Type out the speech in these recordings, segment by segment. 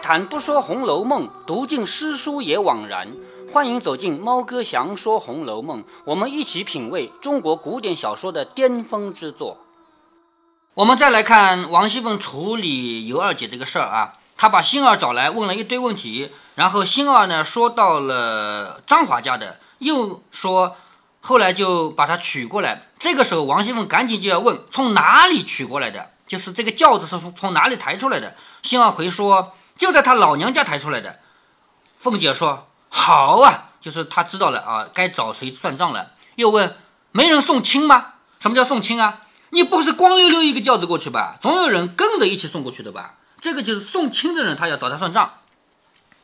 谈不说《红楼梦》，读尽诗书也枉然。欢迎走进猫哥祥说《红楼梦》，我们一起品味中国古典小说的巅峰之作。我们再来看王熙凤处理尤二姐这个事儿啊，她把星儿找来问了一堆问题，然后星儿呢说到了张华家的，又说后来就把她娶过来。这个时候王熙凤赶紧就要问从哪里娶过来的，就是这个轿子是从从哪里抬出来的。星儿回说就在他老娘家抬出来的。凤姐说好啊，就是她知道了啊，该找谁算账了。又问没人送亲吗？什么叫送亲啊？你不是光溜溜一个轿子过去吧？总有人跟着一起送过去的吧？这个就是送亲的人，他要找他算账。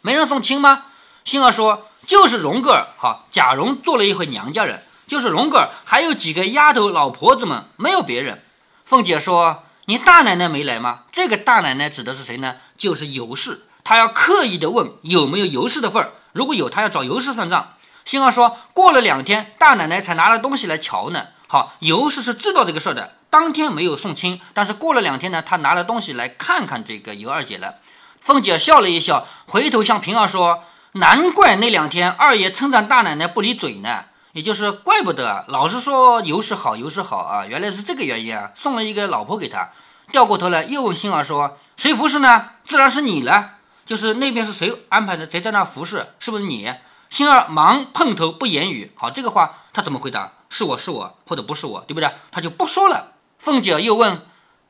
没人送亲吗？星儿说就是荣哥儿，好，贾蓉做了一回娘家人，就是荣哥儿，还有几个丫头老婆子们，没有别人。凤姐说你大奶奶没来吗？这个大奶奶指的是谁呢？就是尤氏，她要刻意的问有没有尤氏的份儿，如果有，她要找尤氏算账。星儿说过了两天，大奶奶才拿了东西来瞧呢。好，尤氏是知道这个事儿的。当天没有送亲，但是过了两天呢，他拿了东西来看看这个尤二姐了。凤姐笑了一笑，回头向平儿说：“难怪那两天二爷称赞大奶奶不离嘴呢，也就是怪不得老是说尤氏好，尤氏好啊，原来是这个原因啊！送了一个老婆给他。”掉过头来又问星儿说：“谁服侍呢？自然是你了。就是那边是谁安排的？谁在那服侍？是不是你？”星儿忙碰头不言语。好，这个话他怎么回答？是我是我，或者不是我，对不对？他就不说了。凤姐又问：“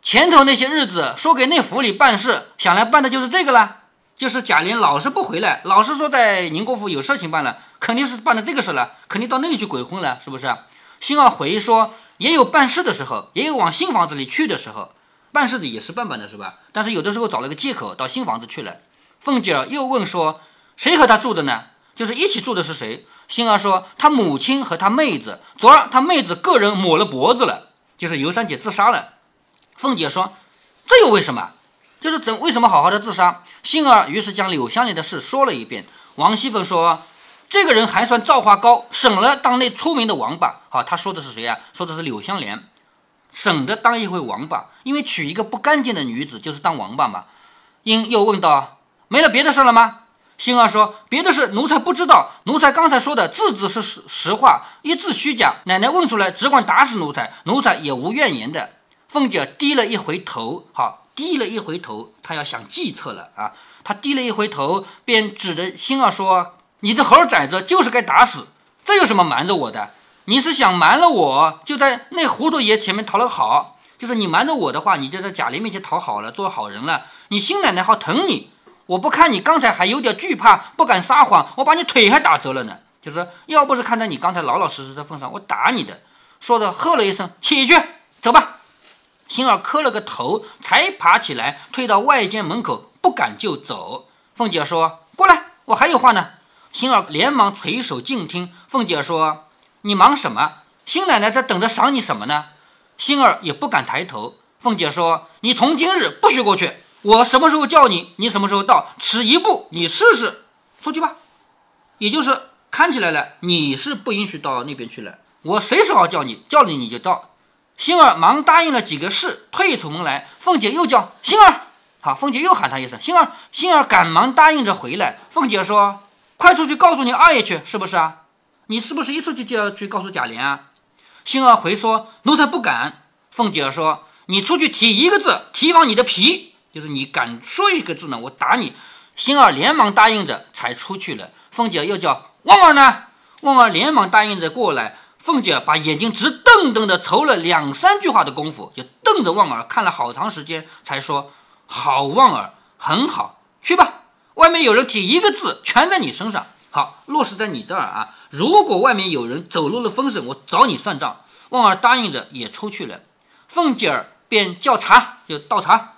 前头那些日子说给那府里办事，想来办的就是这个了，就是贾琏老是不回来，老是说在宁国府有事情办了，肯定是办的这个事了，肯定到那里去鬼混了，是不是？”星儿回忆说：“也有办事的时候，也有往新房子里去的时候，办事的也是办办的，是吧？但是有的时候找了个借口到新房子去了。”凤姐又问说：“谁和他住的呢？就是一起住的是谁？”星儿说：“他母亲和他妹子，昨儿他妹子个人抹了脖子了。”就是尤三姐自杀了，凤姐说：“这又为什么？就是怎为什么好好的自杀？”星儿于是将柳香莲的事说了一遍。王熙凤说：“这个人还算造化高，省了当那出名的王八。”好，他说的是谁啊？说的是柳香莲，省得当一回王八，因为娶一个不干净的女子就是当王八嘛。英又问道：“没了别的事了吗？”星儿说：“别的事奴才不知道，奴才刚才说的字字是实实话，一字虚假。奶奶问出来，只管打死奴才，奴才也无怨言的。”凤姐低了一回头，好，低了一回头，她要想计策了啊！她低了一回头，便指着星儿说：“你这猴崽子，就是该打死！这有什么瞒着我的？你是想瞒了我，就在那糊涂爷前面讨了好，就是你瞒着我的话，你就在贾琏面前讨好了，做好人了，你新奶奶好疼你。”我不看你刚才还有点惧怕，不敢撒谎，我把你腿还打折了呢。就是要不是看在你刚才老老实实的份上，我打你的。说着喝了一声，起去，走吧。星儿磕了个头，才爬起来，退到外间门口，不敢就走。凤姐说：“过来，我还有话呢。”星儿连忙垂手静听。凤姐说：“你忙什么？新奶奶在等着赏你什么呢？”星儿也不敢抬头。凤姐说：“你从今日不许过去。”我什么时候叫你，你什么时候到，迟一步你试试，出去吧。也就是看起来了，你是不允许到那边去了。我随时好叫你，叫你你就到。星儿忙答应了几个事，退出门来。凤姐又叫星儿，好，凤姐又喊他一声星儿。星儿赶忙答应着回来。凤姐说：“快出去告诉你二爷去，是不是啊？你是不是一出去就要去告诉贾琏啊？”星儿回说：“奴才不敢。”凤姐说：“你出去提一个字，提防你的皮。”就是你敢说一个字呢，我打你！星儿连忙答应着，才出去了。凤姐又叫旺儿呢，旺儿连忙答应着过来。凤姐把眼睛直瞪瞪的瞅了两三句话的功夫，就瞪着旺儿看了好长时间，才说：“好，旺儿，很好，去吧。外面有人提一个字，全在你身上。好，落实在你这儿啊。如果外面有人走漏了风声，我找你算账。”旺儿答应着也出去了。凤姐儿便叫茶，就倒茶。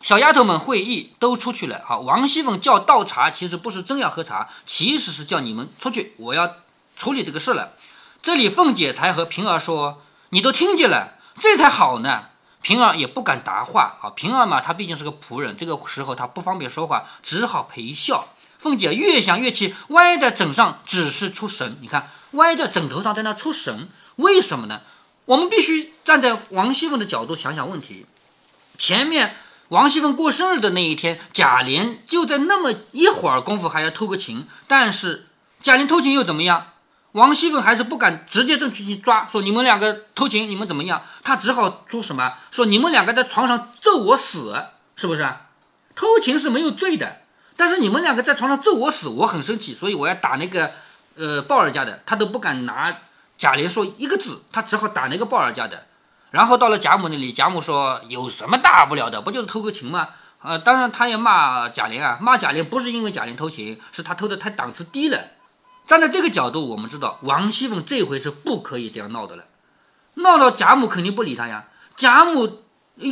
小丫头们会议都出去了。好，王熙凤叫倒茶，其实不是真要喝茶，其实是叫你们出去，我要处理这个事了。这里凤姐才和平儿说：“你都听见了，这才好呢。”平儿也不敢答话。啊，平儿嘛，她毕竟是个仆人，这个时候她不方便说话，只好陪笑。凤姐越想越气，歪在枕上，只是出神。你看，歪在枕头上，在那出神，为什么呢？我们必须站在王熙凤的角度想想问题。前面。王熙凤过生日的那一天，贾琏就在那么一会儿功夫还要偷个情，但是贾琏偷情又怎么样？王熙凤还是不敢直接正去去抓，说你们两个偷情，你们怎么样？他只好说什么？说你们两个在床上咒我死，是不是？偷情是没有罪的，但是你们两个在床上咒我死，我很生气，所以我要打那个呃鲍尔家的，他都不敢拿贾琏说一个字，他只好打那个鲍尔家的。然后到了贾母那里，贾母说有什么大不了的，不就是偷个情吗？呃，当然他也骂贾琏啊，骂贾琏不是因为贾琏偷情，是他偷的太档次低了。站在这个角度，我们知道王熙凤这回是不可以这样闹的了，闹到贾母肯定不理他呀。贾母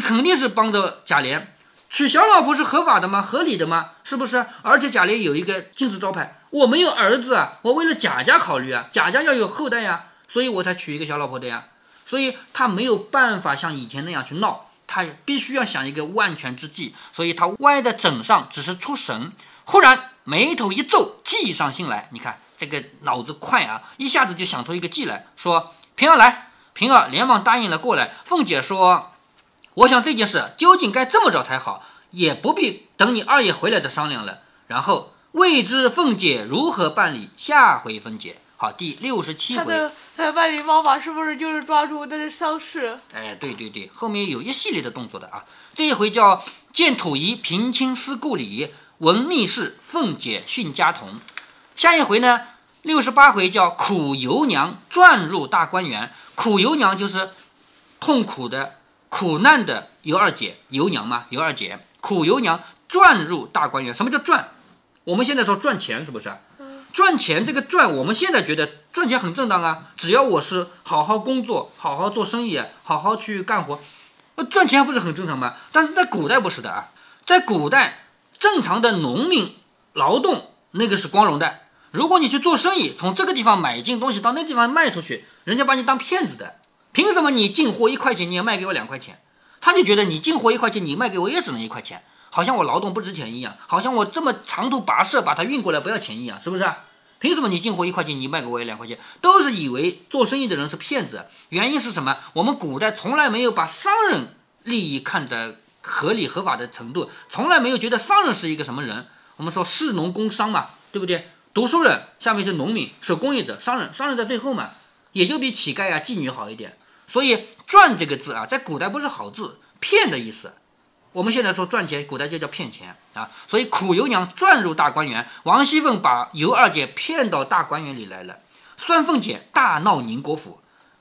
肯定是帮着贾琏娶小老婆是合法的吗？合理的吗？是不是？而且贾琏有一个金字招牌，我没有儿子啊，我为了贾家考虑啊，贾家要有后代呀，所以我才娶一个小老婆的呀。所以他没有办法像以前那样去闹，他必须要想一个万全之计，所以他歪在枕上，只是出神，忽然眉头一皱，计上心来，你看。这个脑子快啊，一下子就想出一个计来，说平儿来，平儿连忙答应了过来。凤姐说：“我想这件事究竟该这么着才好，也不必等你二爷回来再商量了。”然后未知凤姐如何办理，下回分解。好，第六十七回。他的他的办理方法是不是就是抓住那是丧事？哎，对对对，后面有一系列的动作的啊。这一回叫见土仪平清思故里，闻密事凤姐训家童。下一回呢，六十八回叫苦尤娘转入大观园。苦尤娘就是痛苦的、苦难的尤二姐，尤娘嘛，尤二姐。苦尤娘转入大观园，什么叫赚？我们现在说赚钱是不是？赚钱这个赚，我们现在觉得赚钱很正当啊，只要我是好好工作、好好做生意、好好去干活，那赚钱不是很正常吗？但是在古代不是的啊，在古代正常的农民劳动那个是光荣的。如果你去做生意，从这个地方买进东西到那地方卖出去，人家把你当骗子的。凭什么你进货一块钱，你要卖给我两块钱？他就觉得你进货一块钱，你卖给我也只能一块钱，好像我劳动不值钱一样，好像我这么长途跋涉把它运过来不要钱一样，是不是？凭什么你进货一块钱，你卖给我也两块钱？都是以为做生意的人是骗子。原因是什么？我们古代从来没有把商人利益看在合理合法的程度，从来没有觉得商人是一个什么人。我们说士农工商嘛，对不对？读书人下面是农民、手工业者、商人，商人在最后嘛，也就比乞丐啊、妓女好一点。所以“赚”这个字啊，在古代不是好字，骗的意思。我们现在说赚钱，古代就叫骗钱啊。所以苦尤娘转入大观园，王熙凤把尤二姐骗到大观园里来了。酸凤姐大闹宁国府，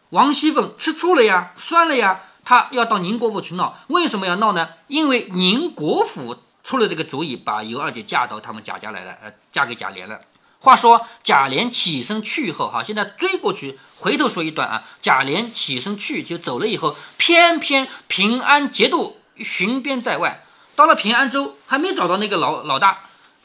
王熙凤吃醋了呀，酸了呀，她要到宁国府去闹。为什么要闹呢？因为宁国府出了这个主意，把尤二姐嫁到他们贾家来了，呃，嫁给贾琏了。话说贾琏起身去后，哈，现在追过去，回头说一段啊。贾琏起身去就走了以后，偏偏平安节度巡边在外，到了平安州还没找到那个老老大，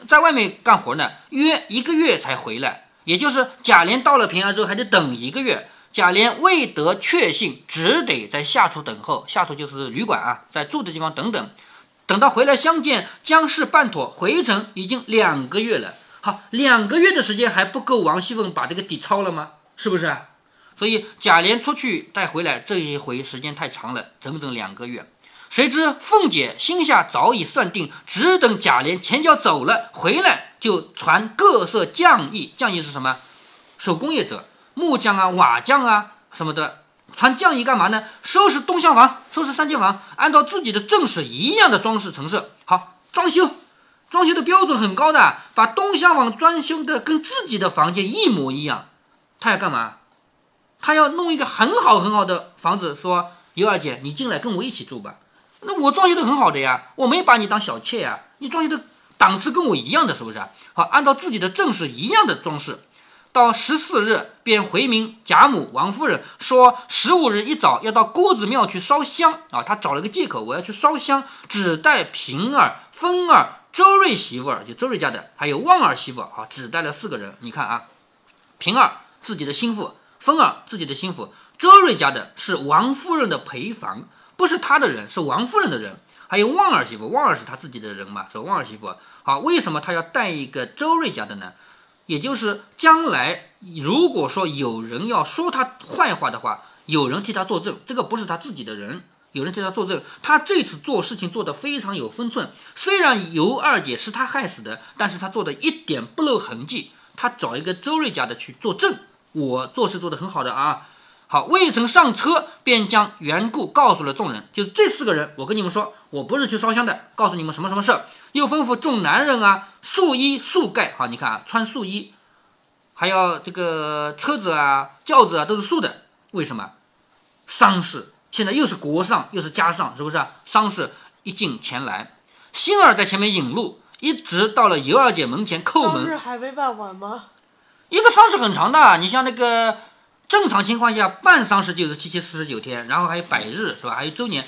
在外面干活呢，约一个月才回来。也就是贾琏到了平安州还得等一个月。贾琏未得确信，只得在下处等候，下处就是旅馆啊，在住的地方等等，等到回来相见，将事办妥，回城已经两个月了。好，两个月的时间还不够王熙凤把这个底抄了吗？是不是？所以贾琏出去再回来，这一回时间太长了，整整两个月。谁知凤姐心下早已算定，只等贾琏前脚走了，回来就传各色匠艺。匠艺是什么？手工业者，木匠啊、瓦匠啊什么的。传匠艺干嘛呢？收拾东厢房，收拾三间房，按照自己的正室一样的装饰陈设。好，装修。装修的标准很高的，把东厢房装修的跟自己的房间一模一样。他要干嘛？他要弄一个很好很好的房子，说尤二姐，你进来跟我一起住吧。那我装修的很好的呀，我没把你当小妾呀。你装修的档次跟我一样的，是不是？好，按照自己的正式一样的装饰。到十四日便回明贾母、王夫人说，十五日一早要到郭子庙去烧香啊。他找了个借口，我要去烧香，只带平儿、风儿。周瑞媳妇儿就周瑞家的，还有旺儿媳妇啊，只带了四个人。你看啊，平儿自己的心腹，芬儿自己的心腹，周瑞家的是王夫人的陪房，不是他的人，是王夫人的人。还有旺儿媳妇，旺儿是他自己的人嘛，是旺儿媳妇。好，为什么他要带一个周瑞家的呢？也就是将来如果说有人要说他坏话的话，有人替他作证，这个不是他自己的人。有人替他作证，他这次做事情做得非常有分寸。虽然尤二姐是他害死的，但是他做的一点不露痕迹。他找一个周瑞家的去作证，我做事做得很好的啊。好，未曾上车，便将缘故告诉了众人。就这四个人，我跟你们说，我不是去烧香的，告诉你们什么什么事儿。又吩咐众男人啊，素衣素盖。好，你看啊，穿素衣，还要这个车子啊、轿子啊都是素的。为什么？丧事现在又是国丧又是家丧，是不是？丧事一进前来，星儿在前面引路，一直到了尤二姐门前叩门。丧事还没办完吗？一个丧事很长的，你像那个。正常情况下，办丧事就是七七四十九天，然后还有百日，是吧？还有周年。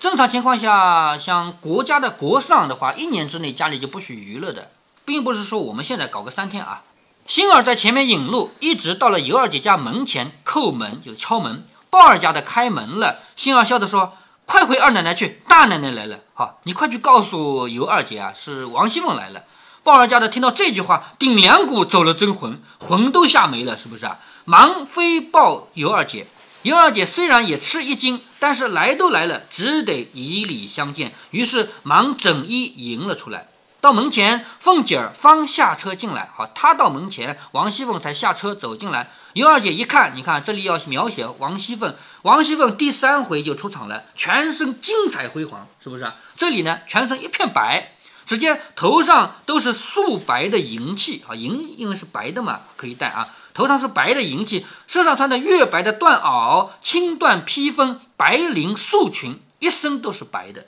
正常情况下，像国家的国丧的话，一年之内家里就不许娱乐的，并不是说我们现在搞个三天啊。星儿在前面引路，一直到了尤二姐家门前叩门，就是敲门。鲍二家的开门了，星儿笑着说：“快回二奶奶去，大奶奶来了。好，你快去告诉尤二姐啊，是王熙凤来了。”鲍二家的听到这句话，顶两股走了真魂，魂都吓没了，是不是啊？忙飞报尤二姐。尤二姐虽然也吃一惊，但是来都来了，只得以礼相见。于是忙整衣迎了出来。到门前，凤姐儿方下车进来。好，她到门前，王熙凤才下车走进来。尤二姐一看，你看这里要描写王熙凤。王熙凤第三回就出场了，全身精彩辉煌，是不是？这里呢，全身一片白。只见头上都是素白的银器啊，银因为是白的嘛，可以戴啊。头上是白的银器，身上穿的月白的缎袄，青缎披风，白绫素裙，一身都是白的。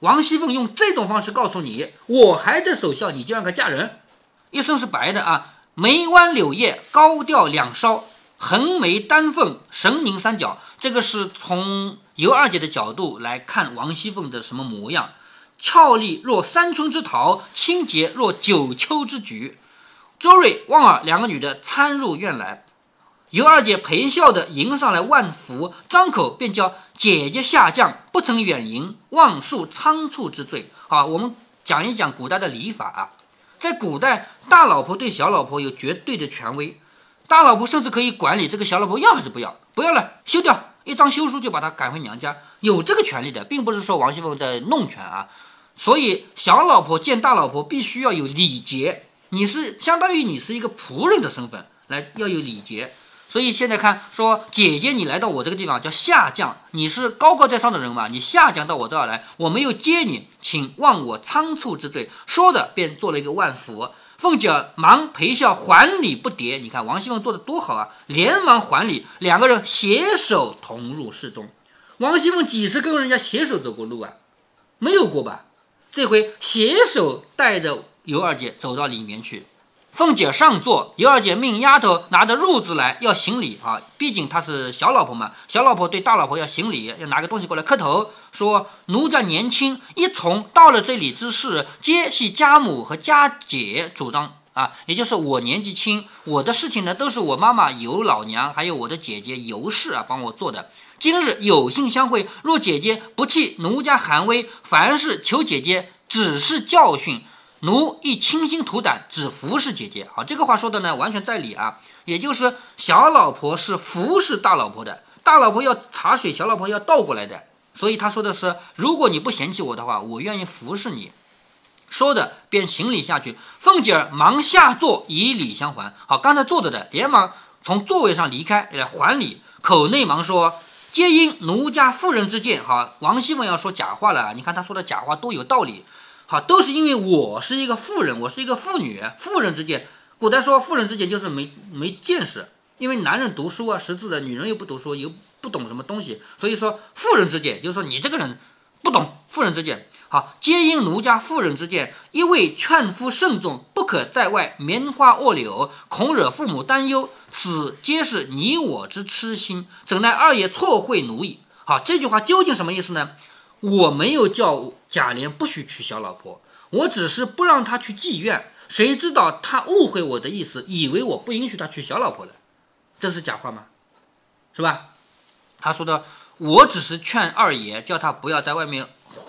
王熙凤用这种方式告诉你，我还在守孝，你就让她嫁人。一身是白的啊，眉弯柳叶，高调两梢，横眉丹凤，神凝三角。这个是从尤二姐的角度来看王熙凤的什么模样。俏丽若三春之桃，清洁若九秋之菊。周瑞、旺儿两个女的参入院来，尤二姐陪笑的迎上来万福，张口便叫姐姐下降，不曾远迎，望诉仓促之罪。好，我们讲一讲古代的礼法啊，在古代，大老婆对小老婆有绝对的权威，大老婆甚至可以管理这个小老婆要还是不要，不要了休掉，一张休书就把她赶回娘家，有这个权利的，并不是说王熙凤在弄权啊。所以，小老婆见大老婆必须要有礼节，你是相当于你是一个仆人的身份来要有礼节。所以现在看说，姐姐你来到我这个地方叫下降，你是高高在上的人嘛，你下降到我这儿来，我没有接你，请忘我仓促之罪。说的便做了一个万福。凤姐忙陪笑还礼不迭。你看王熙凤做的多好啊，连忙还礼，两个人携手同入室中。王熙凤几时跟人家携手走过路啊？没有过吧？这回携手带着尤二姐走到里面去，凤姐上座，尤二姐命丫头拿着褥子来要行礼啊，毕竟她是小老婆嘛，小老婆对大老婆要行礼，要拿个东西过来磕头，说奴家年轻，一从到了这里之事，皆系家母和家姐主张啊，也就是我年纪轻，我的事情呢都是我妈妈尤老娘还有我的姐姐尤氏啊帮我做的。今日有幸相会，若姐姐不弃奴家寒威，凡事求姐姐指示教训，奴亦倾心吐胆，只服侍姐姐。好，这个话说的呢，完全在理啊。也就是小老婆是服侍大老婆的，大老婆要茶水，小老婆要倒过来的。所以他说的是，如果你不嫌弃我的话，我愿意服侍你。说的便行礼下去，凤姐儿忙下座以礼相还。好，刚才坐着的连忙从座位上离开来还礼，口内忙说。皆因奴家妇人之见，好，王熙凤要说假话了。你看她说的假话多有道理，好，都是因为我是一个妇人，我是一个妇女，妇人之见。古代说妇人之见就是没没见识，因为男人读书啊识字的，女人又不读书，又不懂什么东西，所以说妇人之见就是说你这个人不懂妇人之见。好，皆因奴家妇人之见，一味劝夫慎重，不可在外棉花卧柳，恐惹父母担忧。此皆是你我之痴心，怎奈二爷错会奴矣。好，这句话究竟什么意思呢？我没有叫贾琏不许娶小老婆，我只是不让他去妓院。谁知道他误会我的意思，以为我不允许他娶小老婆了，这是假话吗？是吧？他说的，我只是劝二爷，叫他不要在外面。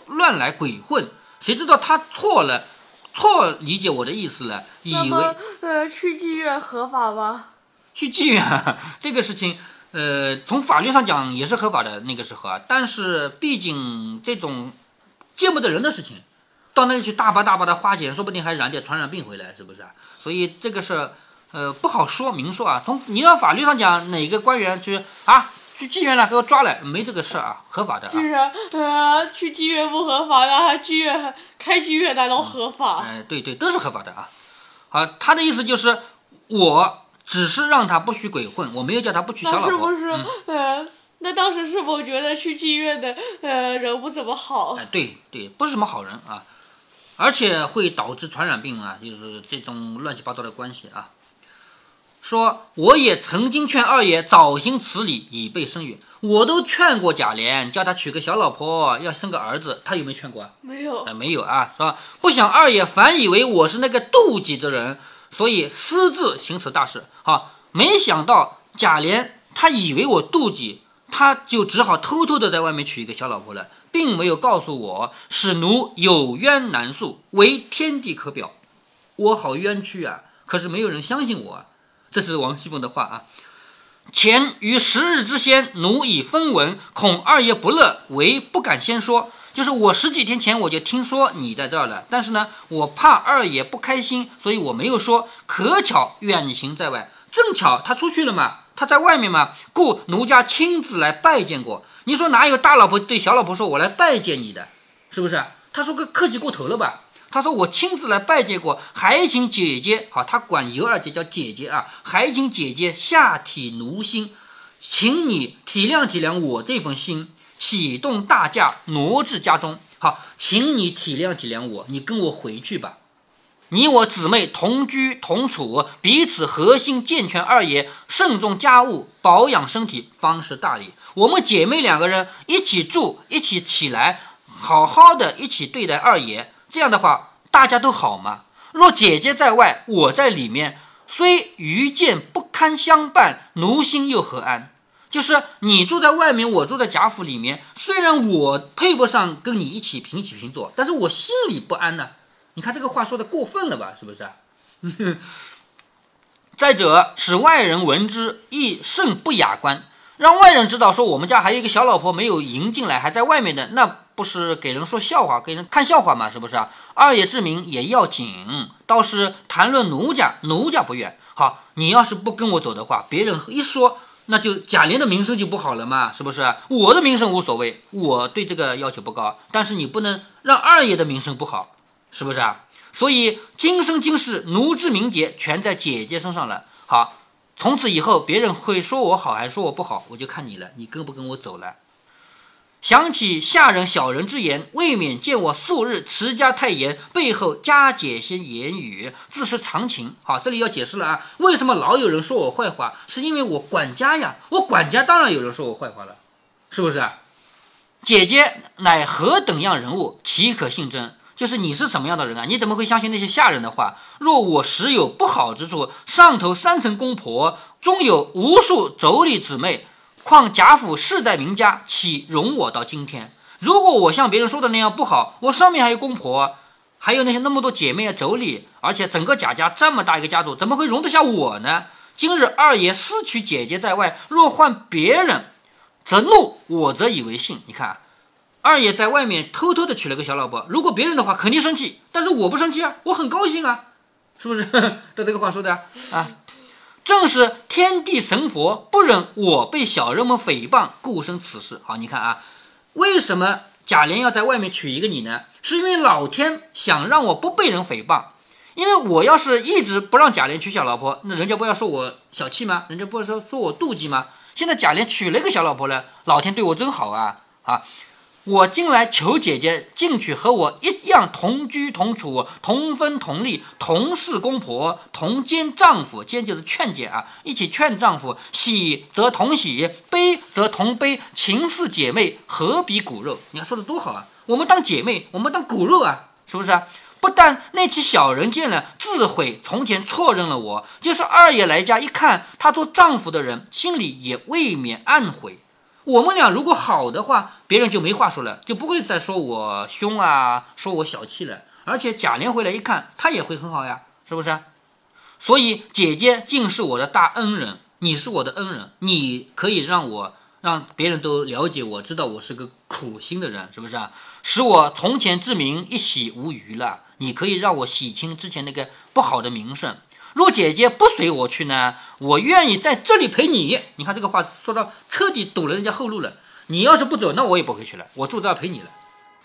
乱来鬼混，谁知道他错了，错理解我的意思了，以为呃去妓院合法吗？去妓院 这个事情，呃，从法律上讲也是合法的那个时候啊，但是毕竟这种见不得人的事情，到那里去大把大把的花钱，说不定还染点传染病回来，是不是啊？所以这个是呃不好说明说啊。从你要法律上讲，哪个官员去啊去妓院了给我抓来，没这个事啊，合法的啊。是啊，呃，去妓院不合法的，妓院开妓院那都合法。哎，对对，都是合法的啊。好，他的意思就是，我只是让他不许鬼混，我没有叫他不娶小那老婆。是不是嗯、呃？那当时是否觉得去妓院的呃人不怎么好？哎，对对，不是什么好人啊，而且会导致传染病啊，就是这种乱七八糟的关系啊。说我也曾经劝二爷早行此礼，以备生育。我都劝过贾琏，叫他娶个小老婆，要生个儿子，他有没有劝过啊？没有啊，，没有啊，是吧？不想二爷反以为我是那个妒忌之人，所以私自行此大事。好，没想到贾琏他以为我妒忌，他就只好偷偷的在外面娶一个小老婆了，并没有告诉我，使奴有冤难诉，为天地可表。我好冤屈啊！可是没有人相信我啊。这是王熙凤的话啊。前于十日之先，奴已分文，恐二爷不乐，唯不敢先说。就是我十几天前我就听说你在这儿了，但是呢，我怕二爷不开心，所以我没有说。可巧远行在外，正巧他出去了嘛，他在外面嘛，故奴家亲自来拜见过。你说哪有大老婆对小老婆说我来拜见你的，是不是？他说个客气过头了吧？他说我亲自来拜见过，还请姐姐，好，他管尤二姐叫姐姐啊，还请姐姐下体奴心，请你体谅体谅我这份心，启动大驾挪至家中。好，请你体谅体谅我，你跟我回去吧。你我姊妹同居同处，彼此核心健全二爷，慎重家务，保养身体，方是大礼。我们姐妹两个人一起住，一起起来，好好的一起对待二爷，这样的话大家都好嘛。若姐姐在外，我在里面，虽愚见不堪相伴，奴心又何安？就是你住在外面，我住在贾府里面，虽然我配不上跟你一起平起平坐，但是我心里不安呢、你看这个话说的过分了吧？是不是？再者，使外人闻之，亦甚不雅观。让外人知道说我们家还有一个小老婆没有迎进来，还在外面的，那不是给人说笑话，给人看笑话嘛？是不是？二爷之名也要紧，倒是谈论奴家，奴家不愿。好，你要是不跟我走的话，别人一说，那就贾琏的名声就不好了嘛？是不是？我的名声无所谓，我对这个要求不高，但是你不能让二爷的名声不好，是不是啊？所以今生今世，奴之名节全在姐姐身上了。好，从此以后，别人会说我好还是说我不好，我就看你了，你跟不跟我走了。想起下人小人之言，未免见我素日持家太严，背后加解些言语，自是常情。好，这里要解释了啊，为什么老有人说我坏话？是因为我管家呀，我管家当然有人说我坏话了，是不是啊？姐姐乃何等样人物，岂可信真？就是你是什么样的人啊？你怎么会相信那些下人的话？若我实有不好之处，上头三层公婆，中有无数妯娌姊妹，况贾府世代名家，岂容我到今天？如果我像别人说的那样不好，我上面还有公婆，还有那些那么多姐妹啊妯娌，而且整个贾家这么大一个家族，怎么会容得下我呢？今日二爷私娶姐姐在外，若换别人，则怒，我则以为信。你看。二爷在外面偷偷的娶了个小老婆，如果别人的话肯定生气，但是我不生气啊，我很高兴啊，是不是？他这个话说的啊，正是天地神佛不忍我被小人们诽谤，故生此事。好，你看啊，为什么贾琏要在外面娶一个你呢？是因为老天想让我不被人诽谤，因为我要是一直不让贾琏娶小老婆，那人家不要说我小气吗？人家不说说我妒忌吗？现在贾琏娶了一个小老婆了，老天对我真好啊啊！我进来求姐姐进去和我一样同居同处、同分同利、同是公婆、同兼丈夫，兼就是劝解啊，一起劝丈夫，喜则同喜，悲则同悲，情似姐妹，何比骨肉？你看说的多好啊！我们当姐妹，我们当骨肉啊，是不是啊？不但那起小人见了，自悔从前错认了我，就是二爷来家一看，他做丈夫的人，心里也未免暗悔。我们俩如果好的话，别人就没话说了，就不会再说我凶啊，说我小气了。而且贾琏回来一看，他也会很好呀，是不是？所以姐姐竟是我的大恩人，你是我的恩人，你可以让我让别人都了解我，知道我是个苦心的人，是不是？使我从前之名一洗无余了。你可以让我洗清之前那个不好的名声。若姐姐不随我去呢，我愿意在这里陪你。你看这个话说到彻底堵了人家后路了。你要是不走，那我也不会去了，我住这儿陪你了。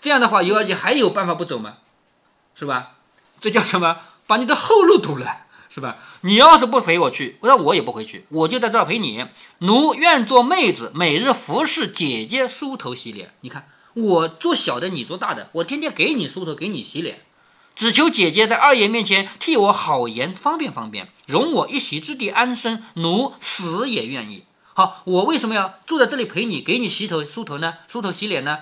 这样的话，尤二姐还有办法不走吗？是吧？这叫什么？把你的后路堵了，是吧？你要是不陪我去，那我也不回去，我就在这儿陪你。奴愿做妹子，每日服侍姐姐梳头洗脸。你看我做小的，你做大的，我天天给你梳头，给你洗脸。只求姐姐在二爷面前替我好言，方便方便，容我一席之地安身，奴死也愿意。好，我为什么要住在这里陪你，给你洗头梳头呢？梳头洗脸呢？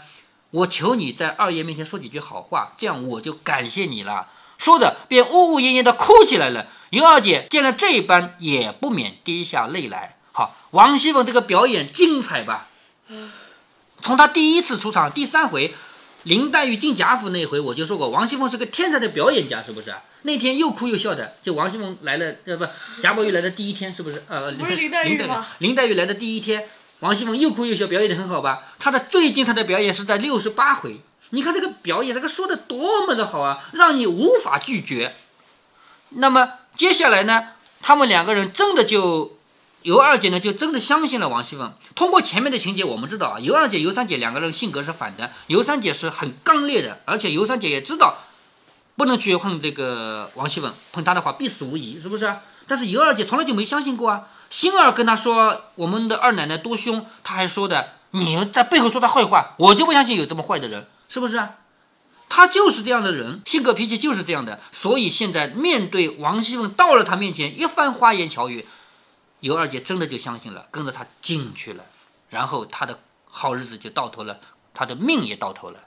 我求你在二爷面前说几句好话，这样我就感谢你了。说着，便呜呜咽咽地哭起来了。尤二姐见了这般，也不免滴下泪来。好，王熙凤这个表演精彩吧？从她第一次出场，第三回。林黛玉进贾府那一回，我就说过，王熙凤是个天才的表演家，是不是？那天又哭又笑的，就王熙凤来了，呃，不，贾宝玉来的第一天，是不是？呃，不是林黛玉吗？林黛玉来的第一天，王熙凤又哭又笑，表演的很好吧？她的最精彩的表演是在六十八回，你看这个表演，这个说的多么的好啊，让你无法拒绝。那么接下来呢，他们两个人真的就。尤二姐呢，就真的相信了王熙凤。通过前面的情节，我们知道啊，尤二姐、尤三姐两个人性格是反的。尤三姐是很刚烈的，而且尤三姐也知道不能去碰这个王熙凤，碰她的话必死无疑，是不是？但是尤二姐从来就没相信过啊。星儿跟她说我们的二奶奶多凶，她还说的你们在背后说她坏话，我就不相信有这么坏的人，是不是啊？她就是这样的人，性格脾气就是这样的。所以现在面对王熙凤到了她面前，一番花言巧语。尤二姐真的就相信了，跟着他进去了，然后他的好日子就到头了，他的命也到头了。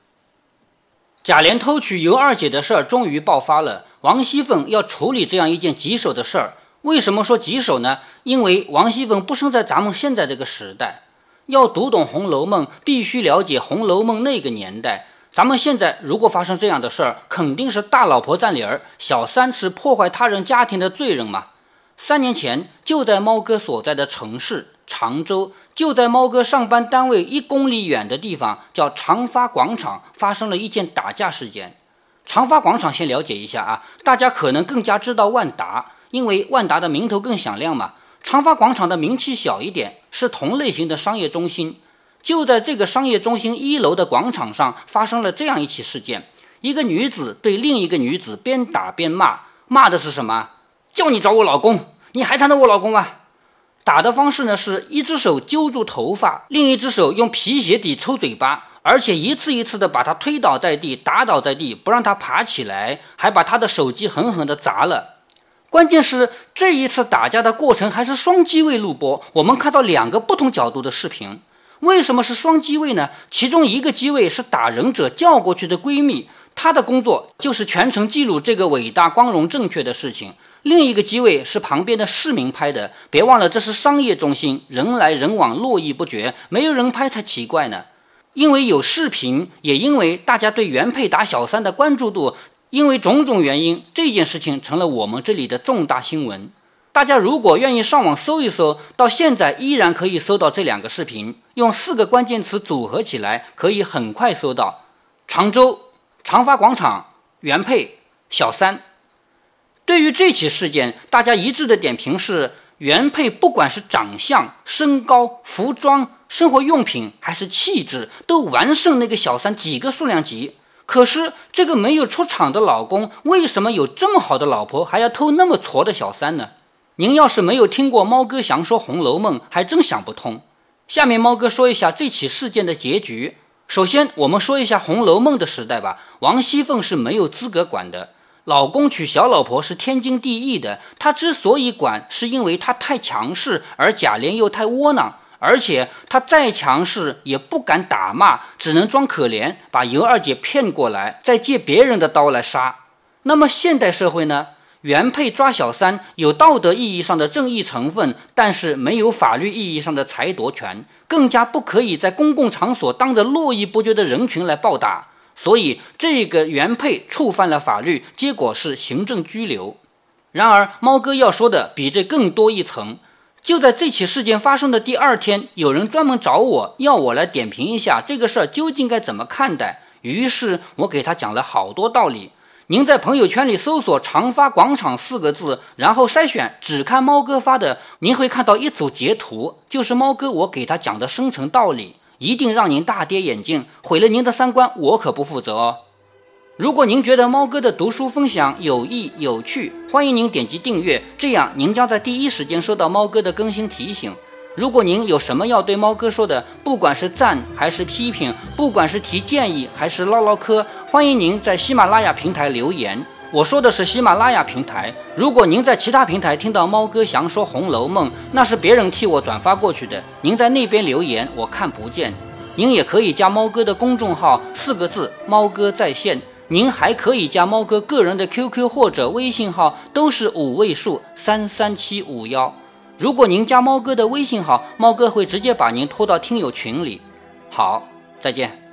贾琏偷取尤二姐的事儿终于爆发了，王熙凤要处理这样一件棘手的事儿。为什么说棘手呢？因为王熙凤不生在咱们现在这个时代，要读懂《红楼梦》，必须了解《红楼梦》那个年代。咱们现在如果发生这样的事儿，肯定是大老婆占理儿，小三是破坏他人家庭的罪人嘛。三年前，就在猫哥所在的城市常州，就在猫哥上班单位一公里远的地方，叫长发广场，发生了一件打架事件。长发广场，先了解一下啊，大家可能更加知道万达，因为万达的名头更响亮嘛。长发广场的名气小一点，是同类型的商业中心。就在这个商业中心一楼的广场上，发生了这样一起事件：一个女子对另一个女子边打边骂，骂的是什么？叫你找我老公，你还缠着我老公吗？打的方式呢，是一只手揪住头发，另一只手用皮鞋底抽嘴巴，而且一次一次的把他推倒在地，打倒在地，不让他爬起来，还把他的手机狠狠的砸了。关键是这一次打架的过程还是双机位录播，我们看到两个不同角度的视频。为什么是双机位呢？其中一个机位是打人者叫过去的闺蜜，她的工作就是全程记录这个伟大、光荣、正确的事情。另一个机位是旁边的市民拍的，别忘了这是商业中心，人来人往，络绎不绝，没有人拍才奇怪呢。因为有视频，也因为大家对原配打小三的关注度，因为种种原因，这件事情成了我们这里的重大新闻。大家如果愿意上网搜一搜，到现在依然可以搜到这两个视频，用四个关键词组合起来，可以很快搜到常州长发广场原配小三。对于这起事件，大家一致的点评是：原配不管是长相、身高、服装、生活用品，还是气质，都完胜那个小三几个数量级。可是这个没有出场的老公，为什么有这么好的老婆，还要偷那么矬的小三呢？您要是没有听过猫哥祥说《红楼梦》，还真想不通。下面猫哥说一下这起事件的结局。首先，我们说一下《红楼梦》的时代吧。王熙凤是没有资格管的。老公娶小老婆是天经地义的，他之所以管，是因为他太强势，而贾琏又太窝囊，而且他再强势也不敢打骂，只能装可怜，把尤二姐骗过来，再借别人的刀来杀。那么现代社会呢？原配抓小三有道德意义上的正义成分，但是没有法律意义上的裁夺权，更加不可以在公共场所当着络绎不绝的人群来暴打。所以，这个原配触犯了法律，结果是行政拘留。然而，猫哥要说的比这更多一层。就在这起事件发生的第二天，有人专门找我要我来点评一下这个事儿究竟该怎么看待。于是我给他讲了好多道理。您在朋友圈里搜索“长发广场”四个字，然后筛选只看猫哥发的，您会看到一组截图，就是猫哥我给他讲的深层道理，一定让您大跌眼镜，毁了您的三观，我可不负责哦。如果您觉得猫哥的读书分享有益有趣，欢迎您点击订阅，这样您将在第一时间收到猫哥的更新提醒。如果您有什么要对猫哥说的，不管是赞还是批评，不管是提建议还是唠唠嗑，欢迎您在喜马拉雅平台留言。我说的是喜马拉雅平台。如果您在其他平台听到猫哥详说《红楼梦》，那是别人替我转发过去的，您在那边留言我看不见。您也可以加猫哥的公众号，四个字“猫哥在线”。您还可以加猫哥个人的 QQ 或者微信号，都是五位数三三七五幺。如果您加猫哥的微信号，猫哥会直接把您拖到听友群里。好，再见。